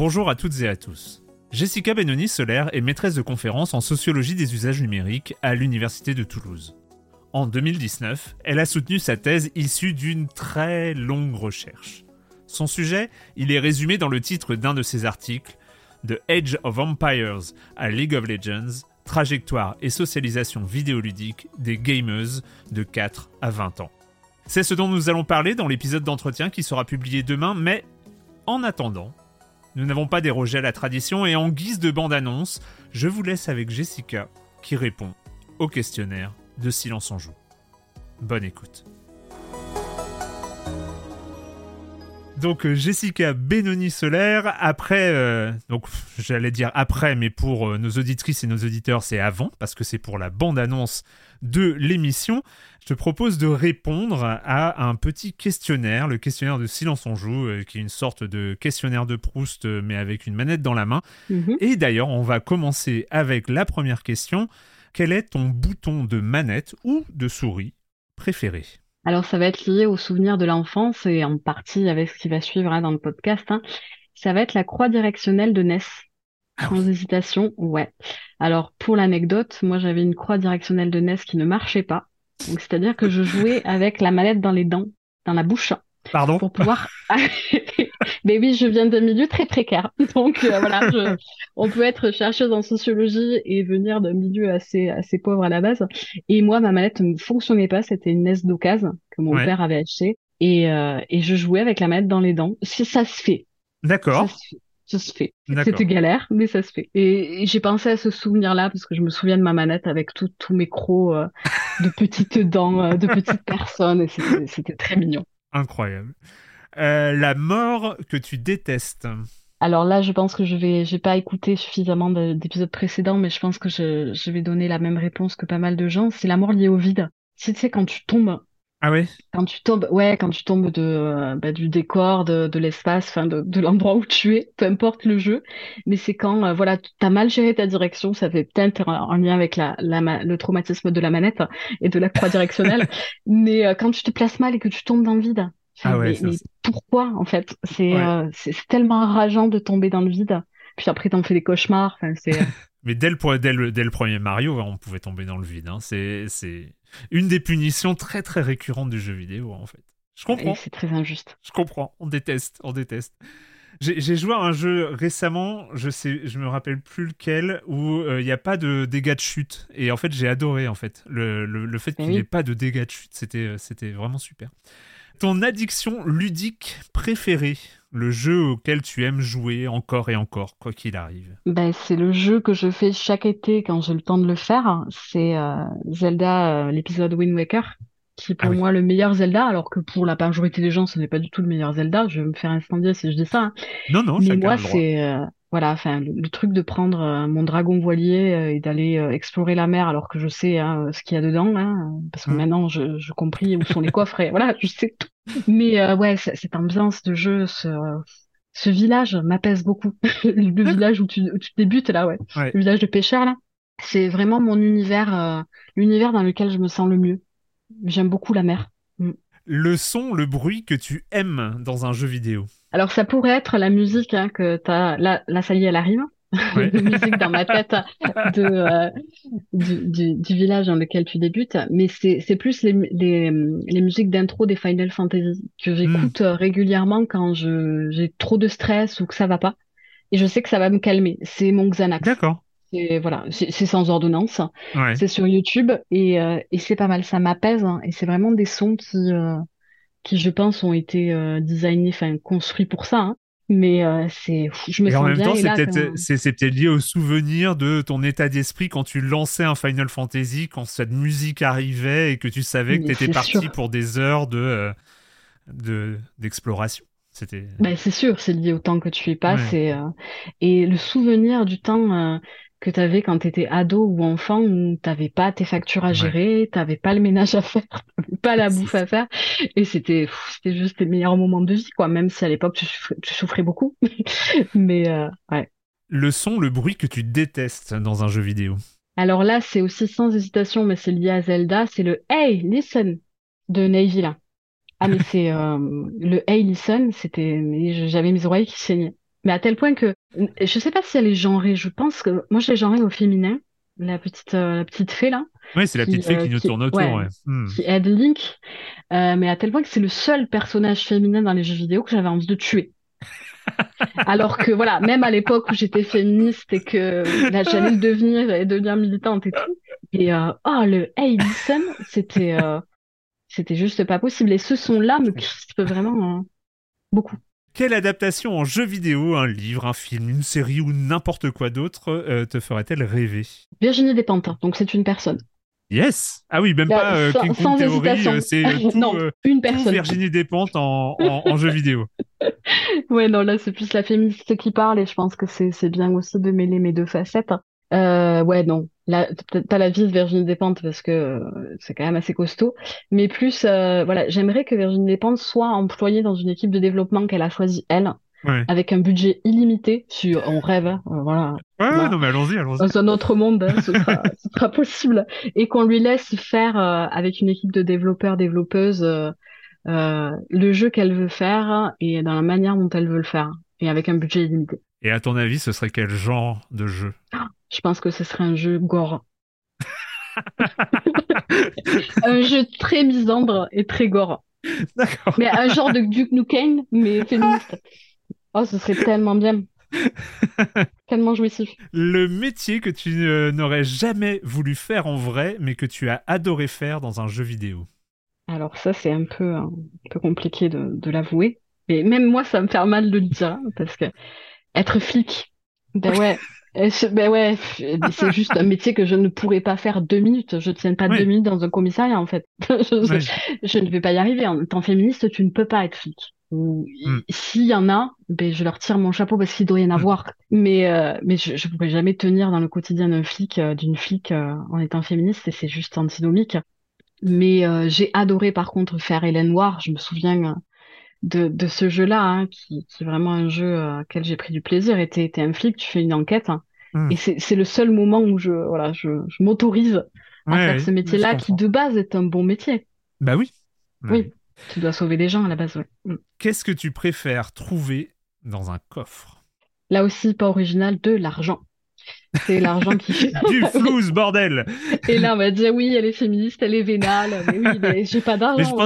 Bonjour à toutes et à tous. Jessica Benoni Solaire est maîtresse de conférence en sociologie des usages numériques à l'Université de Toulouse. En 2019, elle a soutenu sa thèse issue d'une très longue recherche. Son sujet, il est résumé dans le titre d'un de ses articles, The Age of Empires à League of Legends, trajectoire et socialisation vidéoludique des gamers de 4 à 20 ans. C'est ce dont nous allons parler dans l'épisode d'entretien qui sera publié demain, mais en attendant, nous n'avons pas dérogé à la tradition et en guise de bande-annonce, je vous laisse avec Jessica qui répond au questionnaire de Silence en Joue. Bonne écoute. Donc euh, Jessica Benoni Solaire, après, euh, donc j'allais dire après, mais pour euh, nos auditrices et nos auditeurs, c'est avant, parce que c'est pour la bande-annonce de l'émission. Je te propose de répondre à un petit questionnaire, le questionnaire de Silence on joue, qui est une sorte de questionnaire de Proust, mais avec une manette dans la main. Mhm. Et d'ailleurs, on va commencer avec la première question. Quel est ton bouton de manette ou de souris préféré? Alors, ça va être lié aux souvenirs de l'enfance et en partie avec ce qui va suivre hein, dans le podcast. hein. Ça va être la croix directionnelle de NES. Ah Sans hésitation, ouais. Alors, pour l'anecdote, moi, j'avais une croix directionnelle de NES qui ne marchait pas. Donc, c'est-à-dire que je jouais avec la manette dans les dents, dans la bouche, Pardon pour pouvoir. Mais oui, je viens d'un milieu très précaire. Donc, euh, voilà, je- on peut être chercheuse en sociologie et venir d'un milieu assez, assez pauvre à la base. Et moi, ma manette ne fonctionnait pas. C'était une NES d'occasion que mon Ouais. père avait acheté. Et, euh, et je jouais avec la manette dans les dents. Si ça se fait. Ça D'accord. se fait. Ça se fait. C'était galère, mais ça se fait. Et, et j'ai pensé à ce souvenir-là parce que je me souviens de ma manette avec tout- tous mes crocs euh, de petites dents, euh, de petites personnes. Et c'était très mignon. Incroyable. Euh, la mort que tu détestes. Alors là, je pense que je vais, j'ai pas écouté suffisamment de- d'épisodes précédents, mais je pense que je, vais donner la même réponse que pas mal de gens. C'est la mort liée au vide. Tu sais, quand tu tombes, Ah quand tu tombes, ouais, quand tu tombes de, euh, bah, du décor, de, de l'espace, enfin, de, de l'endroit où tu es, peu importe le jeu. Mais c'est quand, euh, voilà, t'as mal géré ta direction, ça fait peut-être en, en lien avec la, le traumatisme de la manette et de la croix directionnelle. mais euh, quand tu te places mal et que tu tombes dans le vide. Ah ouais, mais, ça, mais c'est- pourquoi, en fait? C'est, Ouais. euh, c'est c'est tellement rageant de tomber dans le vide. Puis après, t'en fais des cauchemars. Enfin, c'est, Mais dès le, dès, le, dès le premier Mario, on pouvait tomber dans le vide. hein. C'est une des punitions très très récurrentes du jeu vidéo, en fait. Je comprends, et c'est très injuste. je comprends. On déteste, on déteste. J'ai joué à un jeu récemment, je sais, je me rappelle plus lequel, où euh, il n'y a pas de dégâts de chute. Et en fait, j'ai adoré en fait le, le, le fait qu'il oui. n'y ait pas de dégâts de chute. C'était, euh, c'était vraiment super. Ton addiction ludique préférée, le jeu auquel tu aimes jouer encore et encore, quoi qu'il arrive. Ben, c'est le jeu que je fais chaque été quand j'ai le temps de le faire. C'est euh, Zelda, euh, l'épisode Wind Waker, qui est pour Ah oui. moi le meilleur Zelda, alors que pour la majorité des gens, ce n'est pas du tout le meilleur Zelda. Je vais me faire incendier si je dis ça. hein. Non, non, Mais moi, c'est euh, voilà, enfin le, le truc de prendre euh, mon dragon voilier euh, et d'aller euh, explorer la mer, alors que je sais hein, ce qu'il y a dedans, hein, parce que Mm. maintenant je, je compris où sont les coffres et voilà, je sais tout. Mais euh, ouais, cette ambiance de jeu, ce ce village m'apaise beaucoup. Le village où tu, où tu débutes là, ouais. Ouais. Le village de pêcheurs là. C'est vraiment mon univers, l'univers dans lequel je me sens le mieux. J'aime beaucoup la mer. Le son, le bruit que tu aimes dans un jeu vidéo. Alors ça pourrait être la musique hein, que t'as. Là, là, ça y est, elle arrive. Ouais. La musique dans ma tête de, euh, du, du, du village dans lequel tu débutes. Mais c'est, plus les, les, les musiques d'intro des Final Fantasy que j'écoute euh, régulièrement quand j'ai trop de stress ou que ça va pas. Et je sais que ça va me calmer. C'est mon Xanax. D'accord. C'est, voilà, c'est sans ordonnance. Ouais. C'est sur YouTube et, euh, et c'est pas mal. Ça m'apaise hein, et c'est vraiment des sons qui, euh, qui je pense ont été euh, designés, enfin construits pour ça. hein. Mais c'est, je me Et en même bien. temps, c'est peut-être peut-être lié au souvenir de ton état d'esprit quand tu lançais un Final Fantasy, quand cette musique arrivait et que tu savais que tu étais parti sûr. pour des heures de de d'exploration. C'était Ben, c'est sûr, c'est lié au temps que tu y passes Ouais. et, euh, et le souvenir du temps euh, que tu avais quand tu étais ado ou enfant où t'avais pas tes factures à Ouais. gérer, t'avais pas le ménage à faire, t'avais pas la bouffe à faire et c'était juste les meilleurs moments de vie quoi, même si à l'époque tu souffrais, tu souffrais beaucoup. Mais euh, ouais. le son, le bruit que tu détestes dans un jeu vidéo. Alors là, c'est aussi sans hésitation, mais c'est lié à Zelda, c'est le Hey, listen de Navy là. Ah mais c'est euh, le Hey, listen, c'était mais j'avais mes oreilles qui saignaient. Mais à tel point que je sais pas si elle est genrée. Je pense que moi je l'ai genrée au féminin, la petite euh, la petite fée là. Oui, c'est la petite fée qui nous tourne autour. Ouais, hmm. Qui aide Link, euh, mais à tel point que c'est le seul personnage féminin dans les jeux vidéo que j'avais envie de tuer. Alors que voilà, même à l'époque où j'étais féministe et que j'allais le devenir et devenir militante et tout, et euh, oh le Addison, c'était euh, c'était juste pas possible. Et ce son-là me crispe vraiment hein, beaucoup. Quelle adaptation en jeu vidéo, un livre, un film, une série ou n'importe quoi d'autre euh, te ferait-elle rêver? Virginie Despentes, donc c'est une personne. Yes Ah oui, même pas euh, King Kong Theory, euh, c'est tout, non, une personne. Virginie Despentes en, en, jeu vidéo. ouais, non, là c'est plus la féministe qui parle et je pense que c'est bien aussi de mêler mes deux facettes. Euh, ouais, non. Là, pas la vie de Virginie Despentes parce que euh, c'est quand même assez costaud, mais plus, euh, voilà, j'aimerais que Virginie Despentes soit employée dans une équipe de développement qu'elle a choisie elle, avec un budget illimité. Sur, on rêve, hein, euh, voilà. Ouais, non mais allons-y, allons-y. Dans un autre monde, hein, ce, sera, ce, sera, possible, et qu'on lui laisse faire avec une équipe de développeurs, développeuses, le jeu qu'elle veut faire et dans la manière dont elle veut le faire, et avec un budget illimité. Et à ton avis, ce serait quel genre de jeu? Je pense que ce serait un jeu gore. un jeu très misandre et très gore. D'accord. Mais un genre de Duke Nukem, mais féministe. Oh, ce serait tellement bien. tellement jouissif. Le métier que tu n'aurais jamais voulu faire en vrai, mais que tu as adoré faire dans un jeu vidéo. Alors ça, c'est un peu, un peu compliqué de, de l'avouer. Mais même moi, ça me fait mal de le dire, hein, parce que être flic, ben ouais, ben ouais, c'est juste un métier que je ne pourrais pas faire deux minutes. Je tiens pas deux minutes dans un commissariat en fait. je, ne vais pas y arriver. En tant féministe, tu ne peux pas être flic. Hmm. S'il y en a, ben je leur tire mon chapeau parce qu'il doit y en hmm. avoir. Mais euh, mais je, ne pourrais jamais tenir dans le quotidien d'un flic, euh, d'une flic euh, en étant féministe et c'est juste antinomique. Mais j'ai adoré par contre faire Hélène Noire. Je me souviens de, de ce jeu-là, hein, qui, qui, est vraiment un jeu euh, auquel j'ai pris du plaisir. Et t'es, un flic, tu fais une enquête. Hein. Hmm. Et c'est, c'est le seul moment où je, voilà, je, je m'autorise à faire ce métier-là, qui de base est un bon métier. Bah oui. oui. Tu dois sauver des gens à la base, ouais. Hmm. Qu'est-ce que tu préfères trouver dans un coffre? Là aussi, pas original, de l'argent. C'est l'argent qui fait. du flouze, bordel Et là, on va dire oui, elle est féministe, elle est vénale, mais oui, mais j'ai pas d'argent.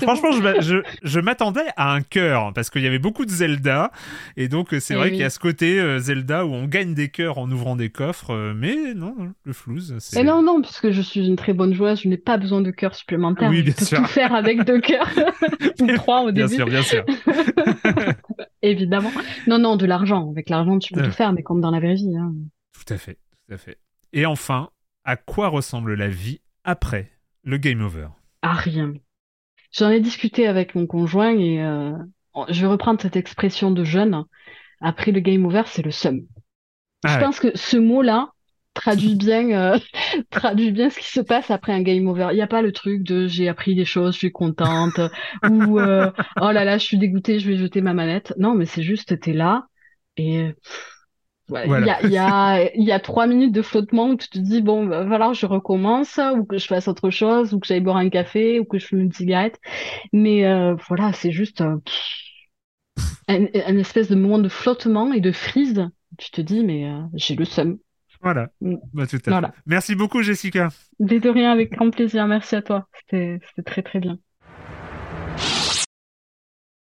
franchement, je, je, m'attendais à un cœur, parce qu'il y avait beaucoup de Zelda, et donc c'est vrai qu'il y a ce côté euh, Zelda où on gagne des cœurs en ouvrant des coffres, euh, mais non, le flouze. Et non, non, puisque je suis une très bonne joueuse, je n'ai pas besoin de cœurs supplémentaires. Oui, bien je peux tout faire avec deux cœurs, ou trois au début. Bien sûr, bien sûr. Évidemment. Non, non, de l'argent. Avec l'argent, tu peux tout faire, mais comme dans la vraie vie. Hein. Tout à fait, tout à fait. Et enfin, à quoi ressemble la vie après le game over? À rien. J'en ai discuté avec mon conjoint et euh, je vais reprendre cette expression de jeune. Après le game over, c'est le sum. je ah pense que ce mot-là traduit bien, euh, traduit bien ce qui se passe après un game over. Il n'y a pas le truc de j'ai appris des choses, je suis contente, ou euh, oh là là, je suis dégoûtée, je vais jeter ma manette. Non, mais c'est juste, t'es là et il, y a, y, a, trois minutes de flottement où tu te dis, bon, bah, voilà, je recommence, ou que je fasse autre chose, ou que j'aille boire un café, ou que je fume une cigarette. Mais euh, voilà, c'est juste un, espèce de moment de flottement et de frise. Tu te dis, mais euh, j'ai le seum. Voilà. Mm. Bah, tout à fait. Merci beaucoup, Jessica. De rien, avec grand plaisir. Merci à toi. C'était très, très bien.